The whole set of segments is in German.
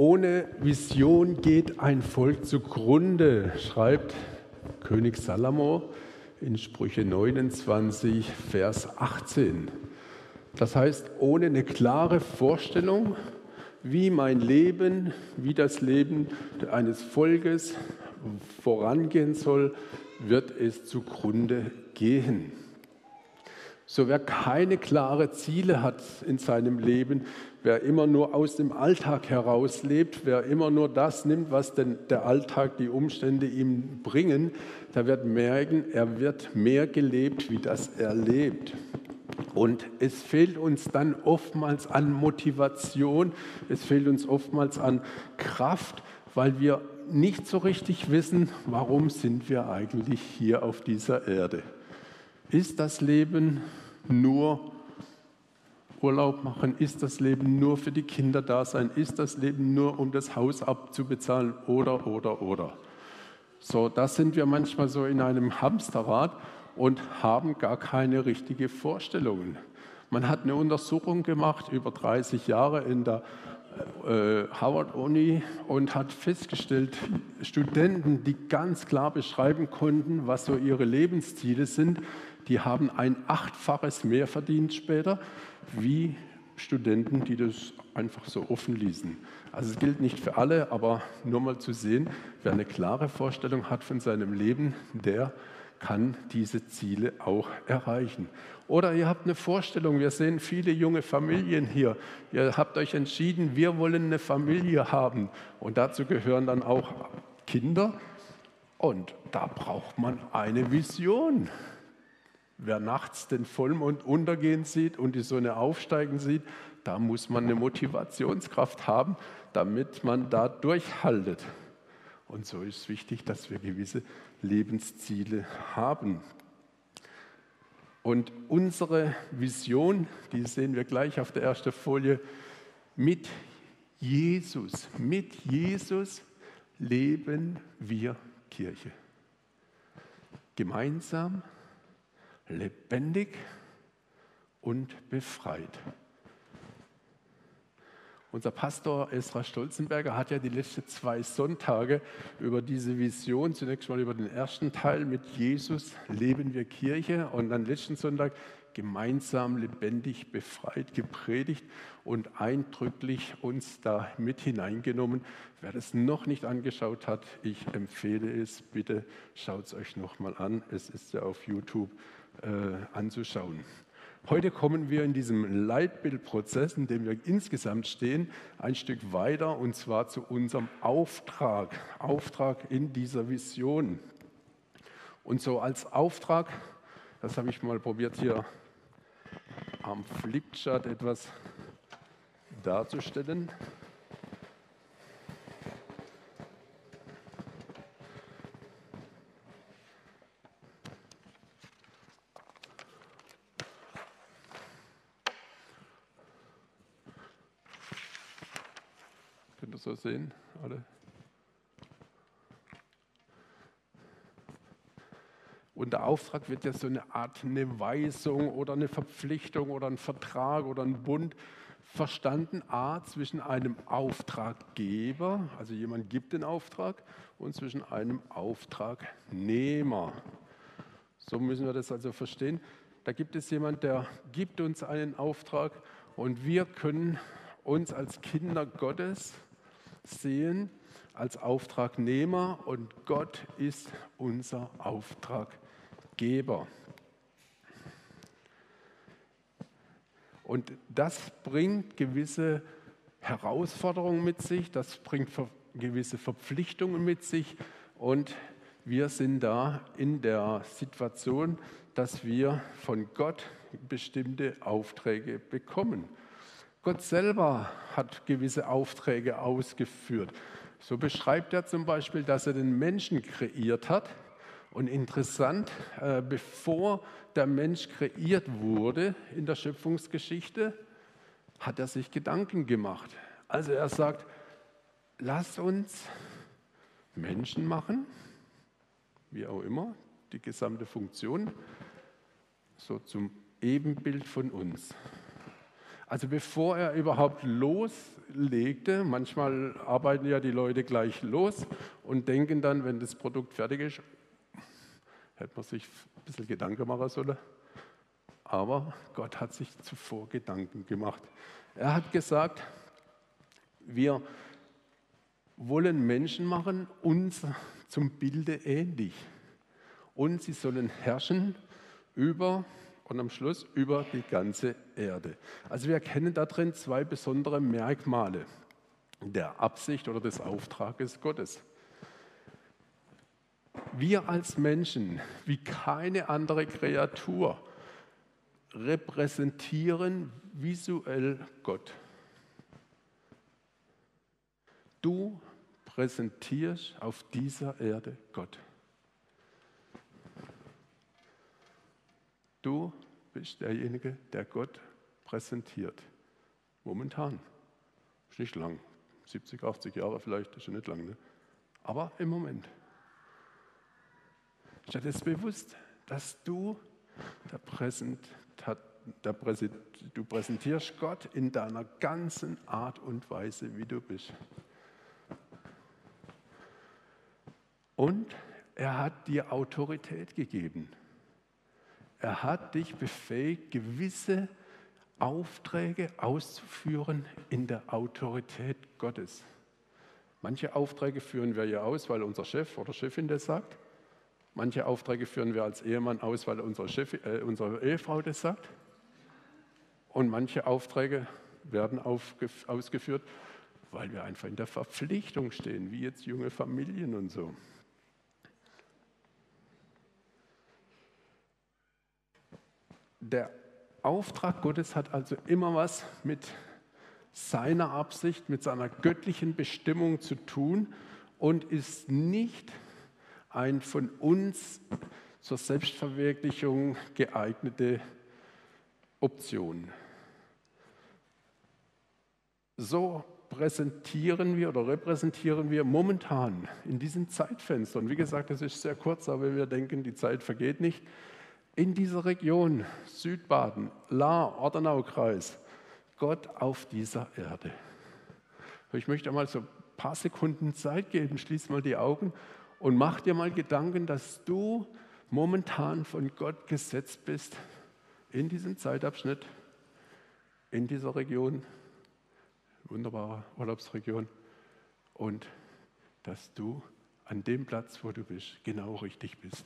Ohne Vision geht ein Volk zugrunde, schreibt König Salomo in Sprüche 29, Vers 18. Das heißt, ohne eine klare Vorstellung, wie mein Leben, wie das Leben eines Volkes vorangehen soll, wird es zugrunde gehen. So wer keine klaren Ziele hat in seinem Leben, wer immer nur aus dem Alltag heraus lebt, wer immer nur das nimmt, was denn der Alltag, die Umstände ihm bringen, der wird merken, er wird mehr gelebt, wie das er lebt. Und es fehlt uns dann oftmals an Motivation, es fehlt uns oftmals an Kraft, weil wir nicht so richtig wissen, warum sind wir eigentlich hier auf dieser Erde. Ist das Leben nur Urlaub machen? Ist das Leben nur für die Kinder da sein? Ist das Leben nur, um das Haus abzubezahlen? Oder, oder, oder. So, da sind wir manchmal so in einem Hamsterrad und haben gar keine richtige Vorstellungen. Man hat eine Untersuchung gemacht über 30 Jahre in der äh, Howard Uni und hat festgestellt, Studenten, die ganz klar beschreiben konnten, was so ihre Lebensziele sind, die haben ein achtfaches mehr verdient später, wie Studenten, die das einfach so offen ließen. Also es gilt nicht für alle, aber nur mal zu sehen, wer eine klare Vorstellung hat von seinem Leben, der kann diese Ziele auch erreichen. Oder ihr habt eine Vorstellung, wir sehen viele junge Familien hier. Ihr habt euch entschieden, wir wollen eine Familie haben. Und dazu gehören dann auch Kinder. Und da braucht man eine Vision. Wer nachts den Vollmond untergehen sieht und die Sonne aufsteigen sieht, da muss man eine Motivationskraft haben, damit man da durchhaltet. Und so ist es wichtig, dass wir gewisse Lebensziele haben. Und unsere Vision, die sehen wir gleich auf der ersten Folie, mit Jesus, mit Jesus leben wir Kirche. Gemeinsam lebendig und befreit. Unser Pastor Esra Stolzenberger hat ja die letzten zwei Sonntage über diese Vision, zunächst mal über den ersten Teil mit Jesus leben wir Kirche und dann letzten Sonntag gemeinsam lebendig befreit gepredigt und eindrücklich uns da mit hineingenommen. Wer das noch nicht angeschaut hat, ich empfehle es, bitte schaut es euch nochmal an. Es ist ja auf YouTube äh, anzuschauen. Heute kommen wir in diesem Leitbildprozess, in dem wir insgesamt stehen, ein Stück weiter und zwar zu unserem Auftrag, Auftrag in dieser Vision. Und so als Auftrag, das habe ich mal probiert hier am Flipchart etwas darzustellen. so sehen, alle. Und der Auftrag wird ja so eine Art eine Weisung oder eine Verpflichtung oder ein Vertrag oder ein Bund verstanden. A, zwischen einem Auftraggeber, also jemand gibt den Auftrag, und zwischen einem Auftragnehmer. So müssen wir das also verstehen. Da gibt es jemand, der gibt uns einen Auftrag und wir können uns als Kinder Gottes sehen als Auftragnehmer und Gott ist unser Auftraggeber. Und das bringt gewisse Herausforderungen mit sich, das bringt gewisse Verpflichtungen mit sich und wir sind da in der Situation, dass wir von Gott bestimmte Aufträge bekommen. Gott selber hat gewisse Aufträge ausgeführt. So beschreibt er zum Beispiel, dass er den Menschen kreiert hat. Und interessant, äh, bevor der Mensch kreiert wurde in der Schöpfungsgeschichte, hat er sich Gedanken gemacht. Also er sagt, lass uns Menschen machen, wie auch immer, die gesamte Funktion, so zum Ebenbild von uns. Also bevor er überhaupt los legte. Manchmal arbeiten ja die Leute gleich los und denken dann, wenn das Produkt fertig ist, hätte man sich ein bisschen Gedanken machen sollen. Aber Gott hat sich zuvor Gedanken gemacht. Er hat gesagt, wir wollen Menschen machen, uns zum Bilde ähnlich. Und sie sollen herrschen über und am Schluss über die ganze Erde. Also wir erkennen darin zwei besondere Merkmale der Absicht oder des Auftrages Gottes. Wir als Menschen, wie keine andere Kreatur, repräsentieren visuell Gott. Du präsentierst auf dieser Erde Gott. Du bist derjenige, der Gott präsentiert. Momentan. Ist nicht lang. 70, 80 Jahre vielleicht, ist ja nicht lang. Ne? Aber im Moment. Dir das bewusst, dass du der Präsent, der Präsent, du präsentierst Gott in deiner ganzen Art und Weise, wie du bist. Und er hat dir Autorität gegeben. Er hat dich befähigt, gewisse Aufträge auszuführen in der Autorität Gottes. Manche Aufträge führen wir ja aus, weil unser Chef oder Chefin das sagt. Manche Aufträge führen wir als Ehemann aus, weil unsere, Chef, äh, unsere Ehefrau das sagt. Und manche Aufträge werden ausgeführt, weil wir einfach in der Verpflichtung stehen, wie jetzt junge Familien und so. Der Auftrag Gottes hat also immer was mit seiner Absicht, mit seiner göttlichen Bestimmung zu tun und ist nicht ein von uns zur Selbstverwirklichung geeignete Option. So präsentieren wir oder repräsentieren wir momentan in diesem Zeitfenster. Und wie gesagt, es ist sehr kurz, aber wir denken, die Zeit vergeht nicht in dieser Region, Südbaden, Lahr, Ordenau-Kreis, Gott auf dieser Erde. Ich möchte einmal so ein paar Sekunden Zeit geben, schließ mal die Augen und mach dir mal Gedanken, dass du momentan von Gott gesetzt bist in diesem Zeitabschnitt, in dieser Region, wunderbare Urlaubsregion, und dass du an dem Platz, wo du bist, genau richtig bist.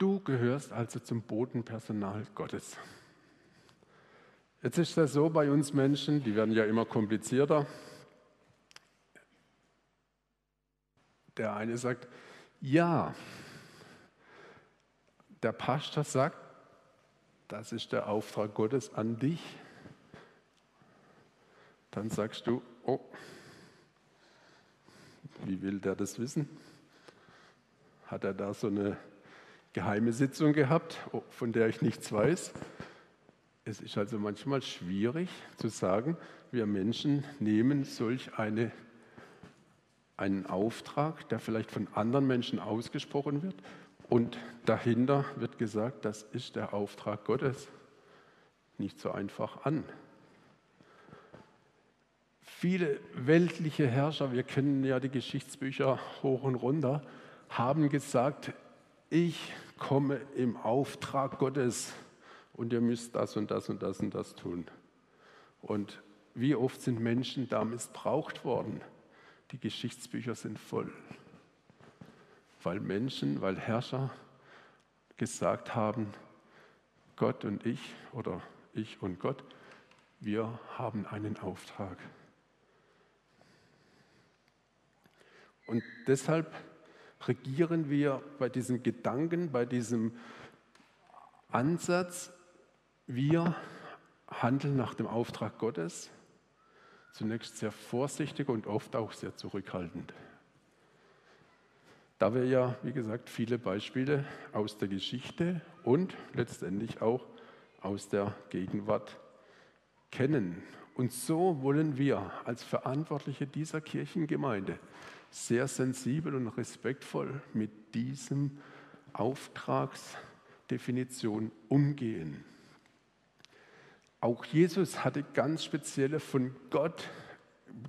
Du gehörst also zum Bodenpersonal Gottes. Jetzt ist das so bei uns Menschen, die werden ja immer komplizierter. Der eine sagt, ja, der Pastor sagt, das ist der Auftrag Gottes an dich. Dann sagst du, oh, wie will der das wissen? Hat er da so eine geheime Sitzung gehabt, von der ich nichts weiß. Es ist also manchmal schwierig zu sagen, wir Menschen nehmen solch eine, einen Auftrag, der vielleicht von anderen Menschen ausgesprochen wird, und dahinter wird gesagt, das ist der Auftrag Gottes, nicht so einfach an. Viele weltliche Herrscher, wir kennen ja die Geschichtsbücher hoch und runter, haben gesagt, ich komme im Auftrag Gottes und ihr müsst das und das und das und das tun. Und wie oft sind Menschen da missbraucht worden? Die Geschichtsbücher sind voll. Weil Menschen, weil Herrscher gesagt haben, Gott und ich oder ich und Gott, wir haben einen Auftrag. Und deshalb regieren wir bei diesem Gedanken, bei diesem Ansatz, wir handeln nach dem Auftrag Gottes, zunächst sehr vorsichtig und oft auch sehr zurückhaltend. Da wir ja, wie gesagt, viele Beispiele aus der Geschichte und letztendlich auch aus der Gegenwart kennen. Und so wollen wir als Verantwortliche dieser Kirchengemeinde sehr sensibel und respektvoll mit diesem Auftragsdefinition umgehen. Auch Jesus hatte ganz spezielle von Gott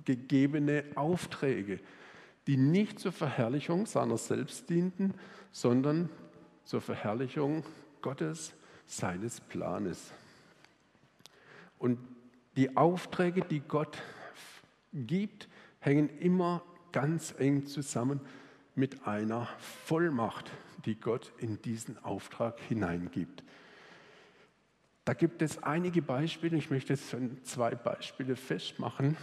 gegebene Aufträge, die nicht zur Verherrlichung seiner selbst dienten, sondern zur Verherrlichung Gottes, seines Planes. Und die Aufträge, die Gott gibt, hängen immer ganz eng zusammen mit einer Vollmacht, die Gott in diesen Auftrag hineingibt. Da gibt es einige Beispiele, ich möchte jetzt zwei Beispiele festmachen,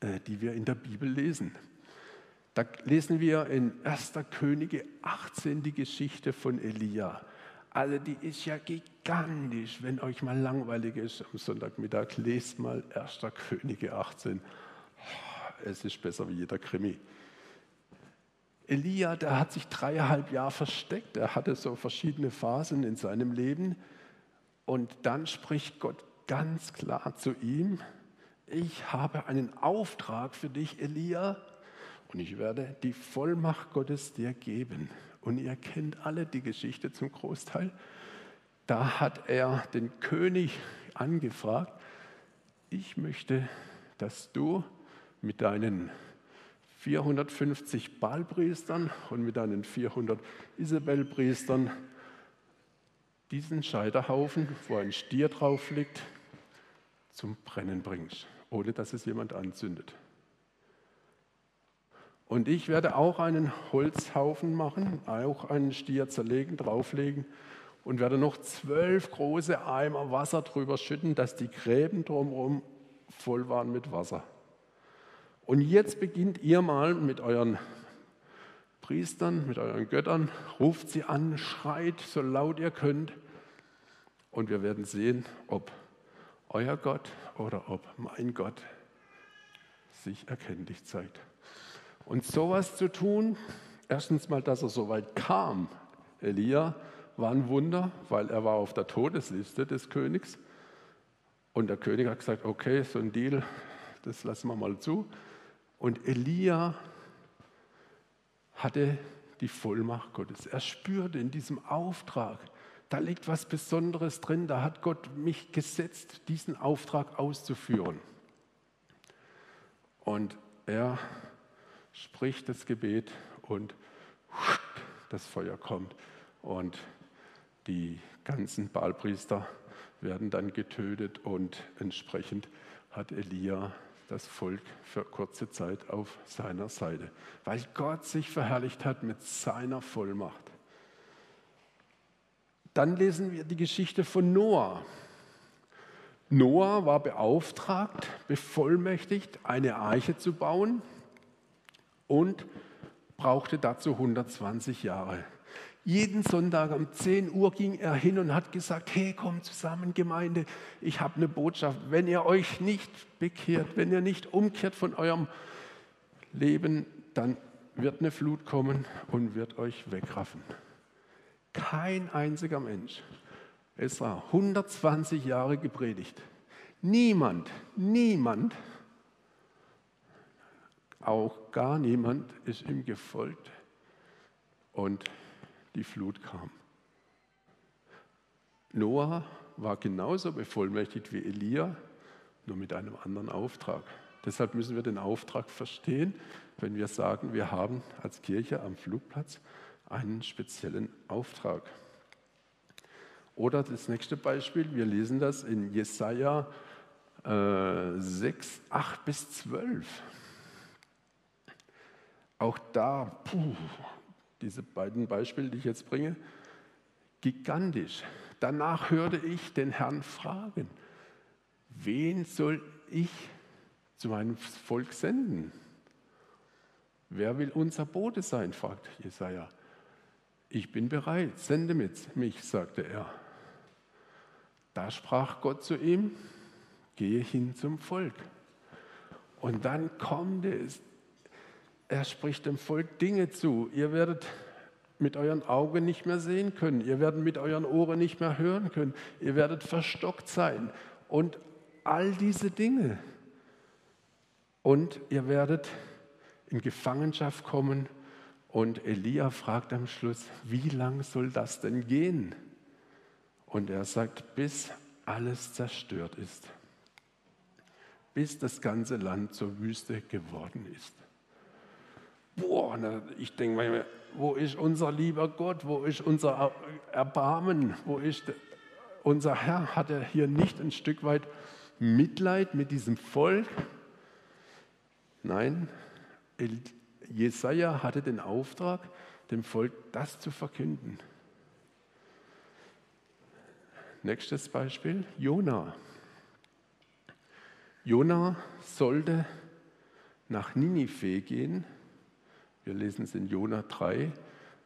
äh, die wir in der Bibel lesen. Da lesen wir in 1. Könige 18 die Geschichte von Elia. Also die ist ja gigantisch. Wenn euch mal langweilig ist am Sonntagmittag, lest mal 1. Könige 18. Es ist besser wie jeder Krimi. Elia, der hat sich dreieinhalb Jahre versteckt. Er hatte so verschiedene Phasen in seinem Leben. Und dann spricht Gott ganz klar zu ihm, ich habe einen Auftrag für dich, Elia, und ich werde die Vollmacht Gottes dir geben. Und ihr kennt alle die Geschichte zum Großteil. Da hat er den König angefragt, ich möchte, dass du mit deinen 450 Baalpriestern und mit deinen 400 Isabelpriestern diesen Scheiterhaufen, wo ein Stier drauf liegt, zum Brennen bringst, ohne dass es jemand anzündet. Und ich werde auch einen Holzhaufen machen, auch einen Stier zerlegen, drauflegen und werde noch zwölf große Eimer Wasser drüber schütten, dass die Gräben drumherum voll waren mit Wasser. Und jetzt beginnt ihr mal mit euren Priestern, mit euren Göttern, ruft sie an, schreit so laut ihr könnt und wir werden sehen, ob euer Gott oder ob mein Gott sich erkenntlich zeigt. Und sowas zu tun, erstens mal, dass er so weit kam. Elia war ein Wunder, weil er war auf der Todesliste des Königs. Und der König hat gesagt, okay, so ein Deal, das lassen wir mal zu. Und Elia hatte die Vollmacht Gottes. Er spürte in diesem Auftrag, da liegt was Besonderes drin, da hat Gott mich gesetzt, diesen Auftrag auszuführen. Und er spricht das Gebet und das Feuer kommt und die ganzen Baalpriester werden dann getötet und entsprechend hat Elia das Volk für kurze Zeit auf seiner Seite, weil Gott sich verherrlicht hat mit seiner Vollmacht. Dann lesen wir die Geschichte von Noah. Noah war beauftragt, bevollmächtigt, eine Arche zu bauen und brauchte dazu 120 Jahre. Jeden Sonntag um 10 Uhr ging er hin und hat gesagt, hey, komm zusammen, Gemeinde, ich habe eine Botschaft. Wenn ihr euch nicht bekehrt, wenn ihr nicht umkehrt von eurem Leben, dann wird eine Flut kommen und wird euch wegraffen. Kein einziger Mensch. Es war 120 Jahre gepredigt. Niemand, niemand auch gar niemand ist ihm gefolgt und die Flut kam. Noah war genauso bevollmächtigt wie Elia, nur mit einem anderen Auftrag. Deshalb müssen wir den Auftrag verstehen, wenn wir sagen, wir haben als Kirche am Flugplatz einen speziellen Auftrag. Oder das nächste Beispiel, wir lesen das in Jesaja äh, 6, 8 bis 12. Auch da, puh, diese beiden Beispiele, die ich jetzt bringe, gigantisch. Danach hörte ich den Herrn fragen, wen soll ich zu meinem Volk senden? Wer will unser Bote sein? fragt Jesaja. Ich bin bereit, sende mit mich, sagte er. Da sprach Gott zu ihm: Gehe hin zum Volk. Und dann kommt es er spricht dem Volk Dinge zu. Ihr werdet mit euren Augen nicht mehr sehen können. Ihr werdet mit euren Ohren nicht mehr hören können. Ihr werdet verstockt sein. Und all diese Dinge. Und ihr werdet in Gefangenschaft kommen. Und Elia fragt am Schluss, wie lang soll das denn gehen? Und er sagt, bis alles zerstört ist. Bis das ganze Land zur Wüste geworden ist. Boah, ich denke mir, wo ist unser lieber Gott? Wo ist unser Erbarmen? Wo ist unser Herr? Hat er hier nicht ein Stück weit Mitleid mit diesem Volk? Nein, Jesaja hatte den Auftrag, dem Volk das zu verkünden. Nächstes Beispiel, Jona. Jona sollte nach Ninive gehen. Wir lesen es in Jona 3,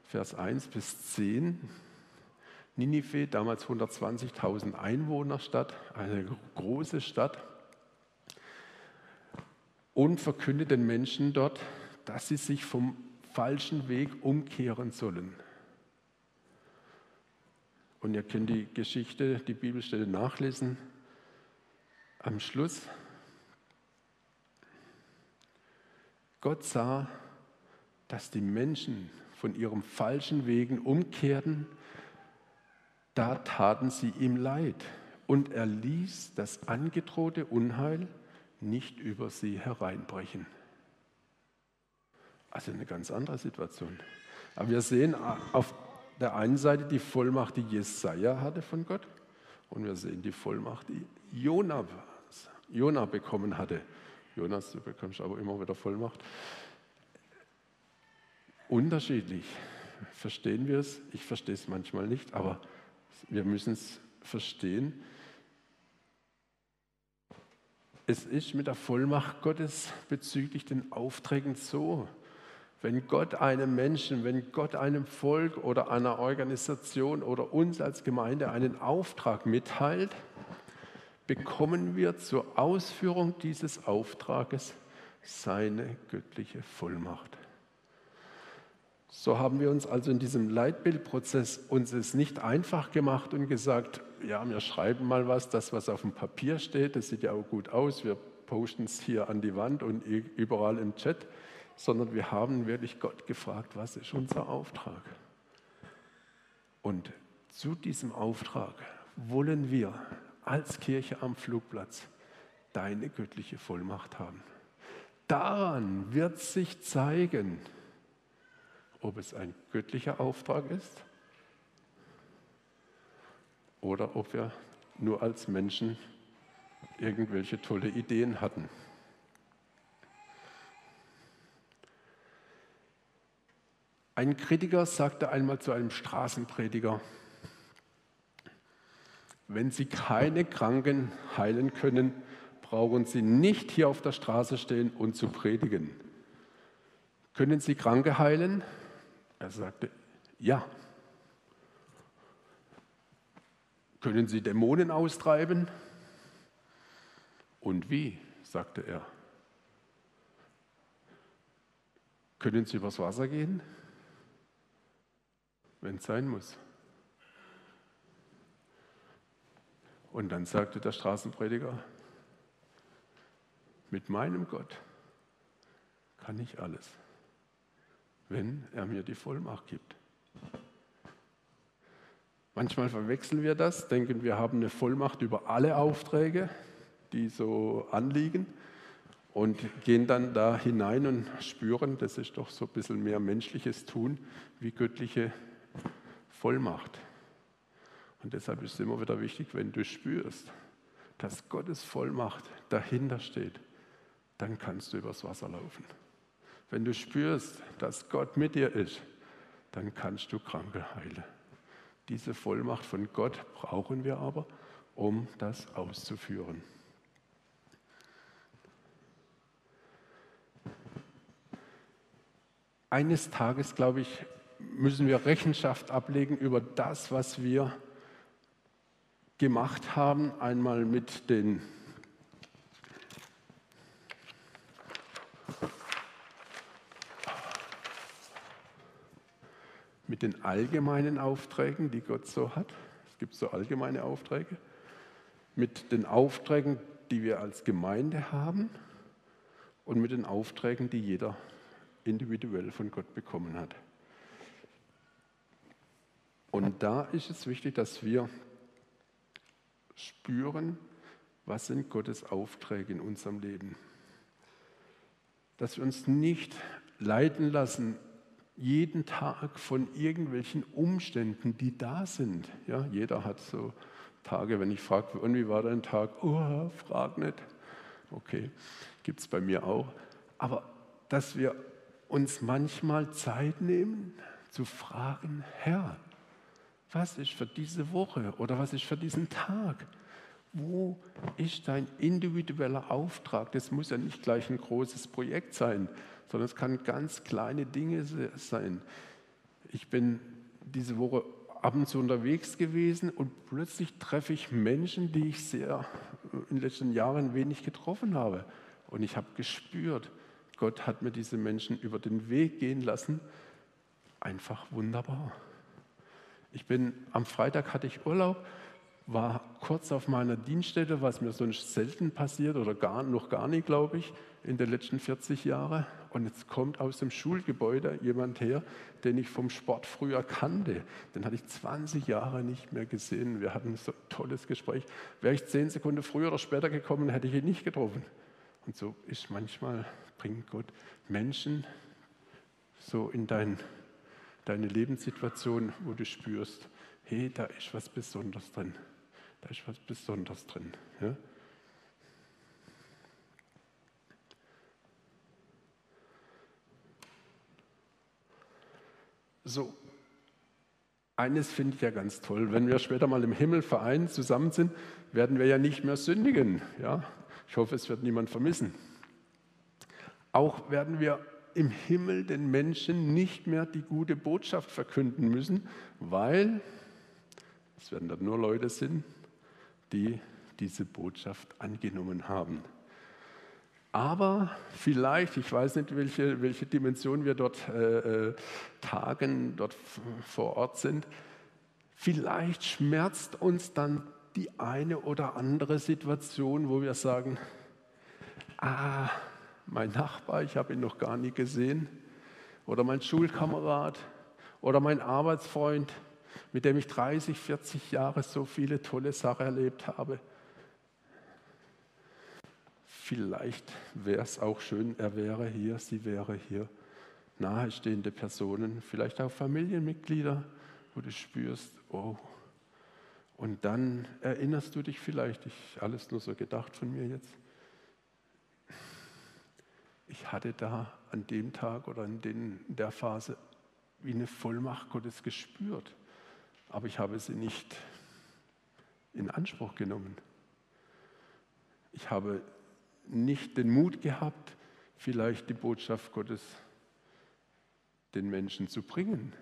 Vers 1 bis 10. Ninive, damals 120.000 Einwohnerstadt, eine große Stadt, und verkündet den Menschen dort, dass sie sich vom falschen Weg umkehren sollen. Und ihr könnt die Geschichte, die Bibelstelle nachlesen. Am Schluss, Gott sah, dass die Menschen von ihrem falschen Wegen umkehrten, da taten sie ihm leid und er ließ das angedrohte Unheil nicht über sie hereinbrechen. Also eine ganz andere Situation. Aber wir sehen auf der einen Seite die Vollmacht, die Jesaja hatte von Gott, und wir sehen die Vollmacht, die Jona, Jona bekommen hatte. Jonas, du bekommst aber immer wieder Vollmacht. Unterschiedlich. Verstehen wir es? Ich verstehe es manchmal nicht, aber wir müssen es verstehen. Es ist mit der Vollmacht Gottes bezüglich den Aufträgen so, wenn Gott einem Menschen, wenn Gott einem Volk oder einer Organisation oder uns als Gemeinde einen Auftrag mitteilt, bekommen wir zur Ausführung dieses Auftrages seine göttliche Vollmacht. So haben wir uns also in diesem Leitbildprozess uns es nicht einfach gemacht und gesagt, ja, wir schreiben mal was, das, was auf dem Papier steht, das sieht ja auch gut aus, wir posten es hier an die Wand und überall im Chat, sondern wir haben wirklich Gott gefragt, was ist unser Auftrag? Und zu diesem Auftrag wollen wir als Kirche am Flugplatz deine göttliche Vollmacht haben. Daran wird sich zeigen, ob es ein göttlicher Auftrag ist oder ob wir nur als Menschen irgendwelche tolle Ideen hatten. Ein Kritiker sagte einmal zu einem Straßenprediger, wenn Sie keine Kranken heilen können, brauchen Sie nicht hier auf der Straße stehen und zu predigen. Können Sie Kranke heilen? Er sagte, ja. Können Sie Dämonen austreiben? Und wie? sagte er. Können Sie übers Wasser gehen? Wenn es sein muss. Und dann sagte der Straßenprediger, mit meinem Gott kann ich alles, wenn er mir die Vollmacht gibt. Manchmal verwechseln wir das, denken wir haben eine Vollmacht über alle Aufträge, die so anliegen und gehen dann da hinein und spüren, das ist doch so ein bisschen mehr menschliches Tun wie göttliche Vollmacht. Und deshalb ist es immer wieder wichtig, wenn du spürst, dass Gottes Vollmacht dahinter steht, dann kannst du übers Wasser laufen. Wenn du spürst, dass Gott mit dir ist, dann kannst du Kranke heilen. Diese Vollmacht von Gott brauchen wir aber, um das auszuführen. Eines Tages, glaube ich, müssen wir Rechenschaft ablegen über das, was wir gemacht haben, einmal mit den den allgemeinen Aufträgen, die Gott so hat. Es gibt so allgemeine Aufträge. Mit den Aufträgen, die wir als Gemeinde haben und mit den Aufträgen, die jeder individuell von Gott bekommen hat. Und da ist es wichtig, dass wir spüren, was sind Gottes Aufträge in unserem Leben. Dass wir uns nicht leiten lassen, jeden Tag von irgendwelchen Umständen, die da sind. Ja, jeder hat so Tage, wenn ich frage, und wie war dein Tag? Oh, frag nicht. Okay, gibt es bei mir auch. Aber dass wir uns manchmal Zeit nehmen, zu fragen, Herr, was ist für diese Woche oder was ist für diesen Tag? Wo ist dein individueller Auftrag? Das muss ja nicht gleich ein großes Projekt sein, sondern es kann ganz kleine Dinge sein. Ich bin diese Woche abends unterwegs gewesen und plötzlich treffe ich Menschen, die ich sehr in den letzten Jahren wenig getroffen habe. Und ich habe gespürt, Gott hat mir diese Menschen über den Weg gehen lassen. Einfach wunderbar. Ich bin am Freitag hatte ich Urlaub, war kurz auf meiner Dienststätte, was mir sonst selten passiert oder gar, noch gar nicht, glaube ich, in den letzten 40 Jahren. Und jetzt kommt aus dem Schulgebäude jemand her, den ich vom Sport früher kannte. Den hatte ich 20 Jahre nicht mehr gesehen. Wir hatten so ein tolles Gespräch. Wäre ich zehn Sekunden früher oder später gekommen, hätte ich ihn nicht getroffen. Und so ist manchmal, bringt Gott Menschen so in dein, deine Lebenssituation, wo du spürst, hey, da ist was Besonderes drin. Da ist was Besonderes drin. Ja? So, eines finde ich ja ganz toll. Wenn wir später mal im Himmel vereint zusammen sind, werden wir ja nicht mehr sündigen. Ja? Ich hoffe, es wird niemand vermissen. Auch werden wir im Himmel den Menschen nicht mehr die gute Botschaft verkünden müssen, weil es werden dann nur Leute sind, die diese Botschaft angenommen haben. Aber vielleicht, ich weiß nicht, welche, welche Dimension wir dort äh, äh tagen, dort vor Ort sind, vielleicht schmerzt uns dann die eine oder andere Situation, wo wir sagen, ah, mein Nachbar, ich habe ihn noch gar nie gesehen, oder mein Schulkamerad. Oder mein Arbeitsfreund, mit dem ich 30, 40 Jahre so viele tolle Sachen erlebt habe. Vielleicht wäre es auch schön, er wäre hier, sie wäre hier. Nahestehende Personen, vielleicht auch Familienmitglieder, wo du spürst, oh, und dann erinnerst du dich vielleicht, ich alles nur so gedacht von mir jetzt, ich hatte da an dem Tag oder in, den, in der Phase wie eine Vollmacht Gottes gespürt, aber ich habe sie nicht in Anspruch genommen. Ich habe nicht den Mut gehabt, vielleicht die Botschaft Gottes den Menschen zu bringen.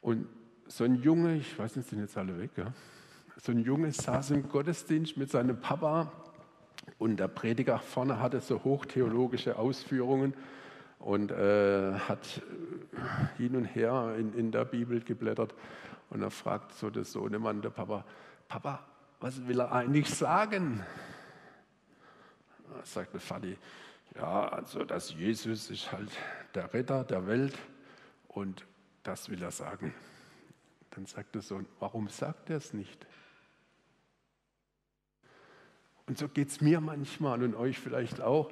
Und so ein Junge, ich weiß nicht, sind jetzt alle weg, ja? so ein Junge saß im Gottesdienst mit seinem Papa und der Prediger vorne hatte so hochtheologische Ausführungen und äh, hat hin und her in, in der Bibel geblättert. Und er fragt so der Sohnemann, der Papa, Papa, was will er eigentlich sagen? Da sagt der Vati, ja, also dass Jesus ist halt der Retter der Welt und das will er sagen. Dann sagt der Sohn, warum sagt er es nicht? Und so geht es mir manchmal und euch vielleicht auch.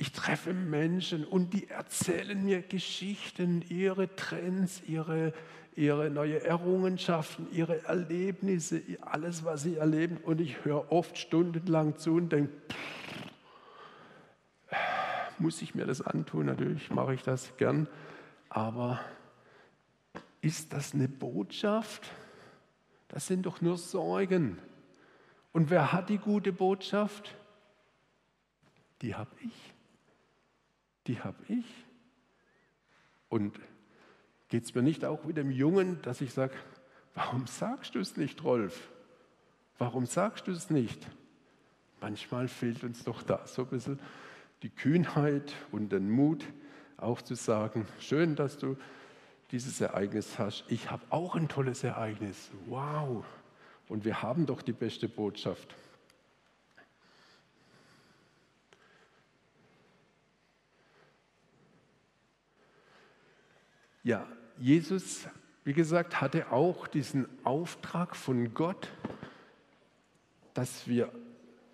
Ich treffe Menschen und die erzählen mir Geschichten, ihre Trends, ihre, ihre neue Errungenschaften, ihre Erlebnisse, alles, was sie erleben. Und ich höre oft stundenlang zu und denke, muss ich mir das antun? Natürlich mache ich das gern. Aber ist das eine Botschaft? Das sind doch nur Sorgen. Und wer hat die gute Botschaft? Die habe ich. Die habe ich. Und geht es mir nicht auch wie dem Jungen, dass ich sage, warum sagst du es nicht, Rolf? Warum sagst du es nicht? Manchmal fehlt uns doch da so ein bisschen die Kühnheit und den Mut, auch zu sagen, schön, dass du dieses Ereignis hast. Ich habe auch ein tolles Ereignis. Wow. Und wir haben doch die beste Botschaft. Ja, Jesus, wie gesagt, hatte auch diesen Auftrag von Gott, dass, wir,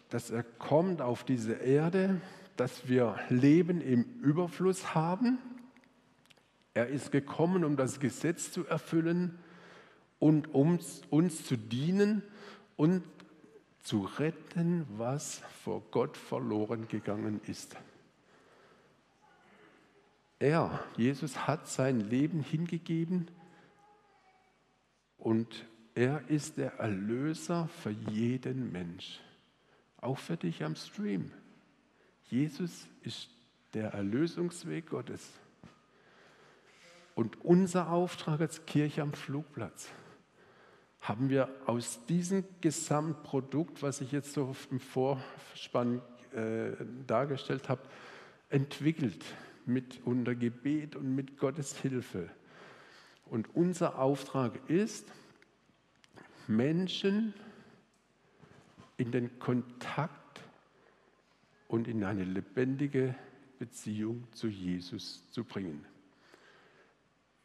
dass er kommt auf diese Erde, dass wir Leben im Überfluss haben. Er ist gekommen, um das Gesetz zu erfüllen und um uns zu dienen und zu retten, was vor Gott verloren gegangen ist. Er, Jesus, hat sein Leben hingegeben und er ist der Erlöser für jeden Mensch, auch für dich am Stream. Jesus ist der Erlösungsweg Gottes. Und unser Auftrag als Kirche am Flugplatz haben wir aus diesem Gesamtprodukt, was ich jetzt so im Vorspann äh, dargestellt habe, entwickelt mit unter Gebet und mit Gottes Hilfe. Und unser Auftrag ist, Menschen in den Kontakt und in eine lebendige Beziehung zu Jesus zu bringen.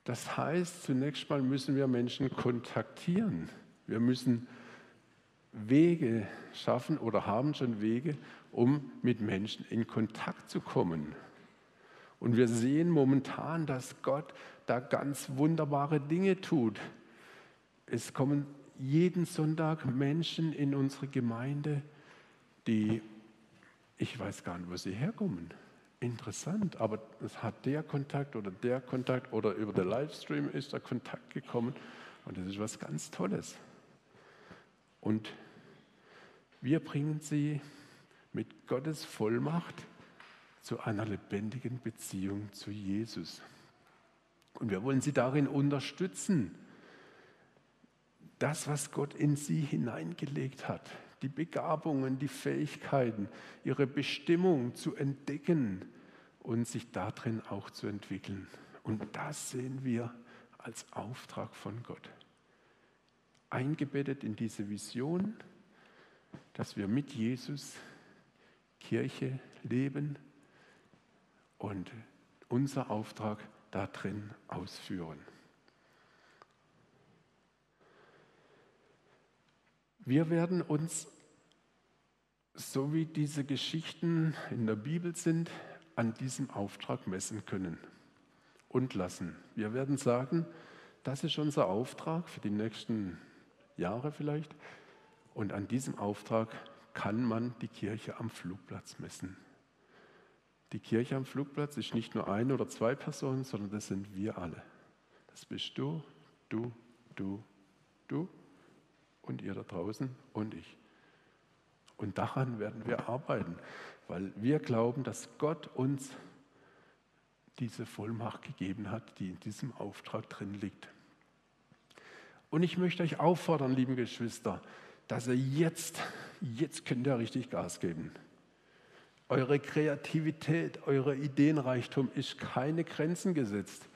Das heißt, zunächst mal müssen wir Menschen kontaktieren. Wir müssen Wege schaffen oder haben schon Wege, um mit Menschen in Kontakt zu kommen. Und wir sehen momentan, dass Gott da ganz wunderbare Dinge tut. Es kommen jeden Sonntag Menschen in unsere Gemeinde, die, ich weiß gar nicht, wo sie herkommen. Interessant, aber es hat der Kontakt oder der Kontakt oder über den Livestream ist der Kontakt gekommen und das ist was ganz Tolles. Und wir bringen sie mit Gottes Vollmacht zu einer lebendigen Beziehung zu Jesus. Und wir wollen sie darin unterstützen, das, was Gott in sie hineingelegt hat, die Begabungen, die Fähigkeiten, ihre Bestimmung zu entdecken und sich darin auch zu entwickeln. Und das sehen wir als Auftrag von Gott. Eingebettet in diese Vision, dass wir mit Jesus Kirche leben und unser Auftrag darin ausführen. Wir werden uns, so wie diese Geschichten in der Bibel sind, an diesem Auftrag messen können und lassen. Wir werden sagen, das ist unser Auftrag für die nächsten Jahre vielleicht. Und an diesem Auftrag kann man die Kirche am Flugplatz messen. Die Kirche am Flugplatz ist nicht nur eine oder zwei Personen, sondern das sind wir alle. Das bist du, du, du, du und ihr da draußen und ich. Und daran werden wir arbeiten, weil wir glauben, dass Gott uns diese Vollmacht gegeben hat, die in diesem Auftrag drin liegt. Und ich möchte euch auffordern, liebe Geschwister, dass ihr jetzt, jetzt könnt ihr richtig Gas geben. Eure Kreativität, eure Ideenreichtum ist keine Grenzen gesetzt.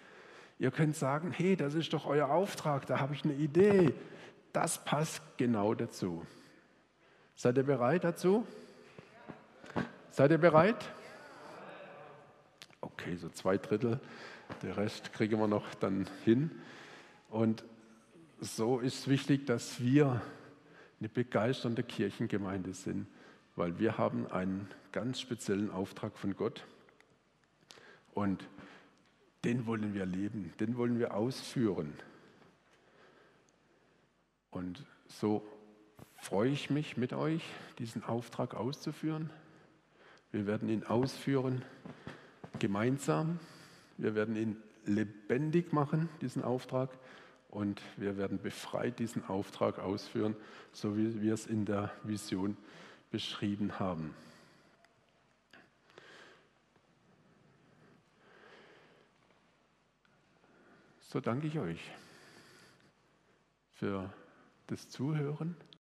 Ihr könnt sagen, hey, das ist doch euer Auftrag, da habe ich eine Idee. Das passt genau dazu. Seid ihr bereit dazu? Seid ihr bereit? Okay, so zwei Drittel. Der Rest kriegen wir noch dann hin. Und so ist es wichtig, dass wir eine begeisternde Kirchengemeinde sind weil wir haben einen ganz speziellen Auftrag von Gott und den wollen wir leben, den wollen wir ausführen. Und so freue ich mich mit euch, diesen Auftrag auszuführen. Wir werden ihn ausführen gemeinsam. Wir werden ihn lebendig machen, diesen Auftrag. Und wir werden befreit diesen Auftrag ausführen, so wie wir es in der Vision beschrieben haben. So danke ich euch für das Zuhören.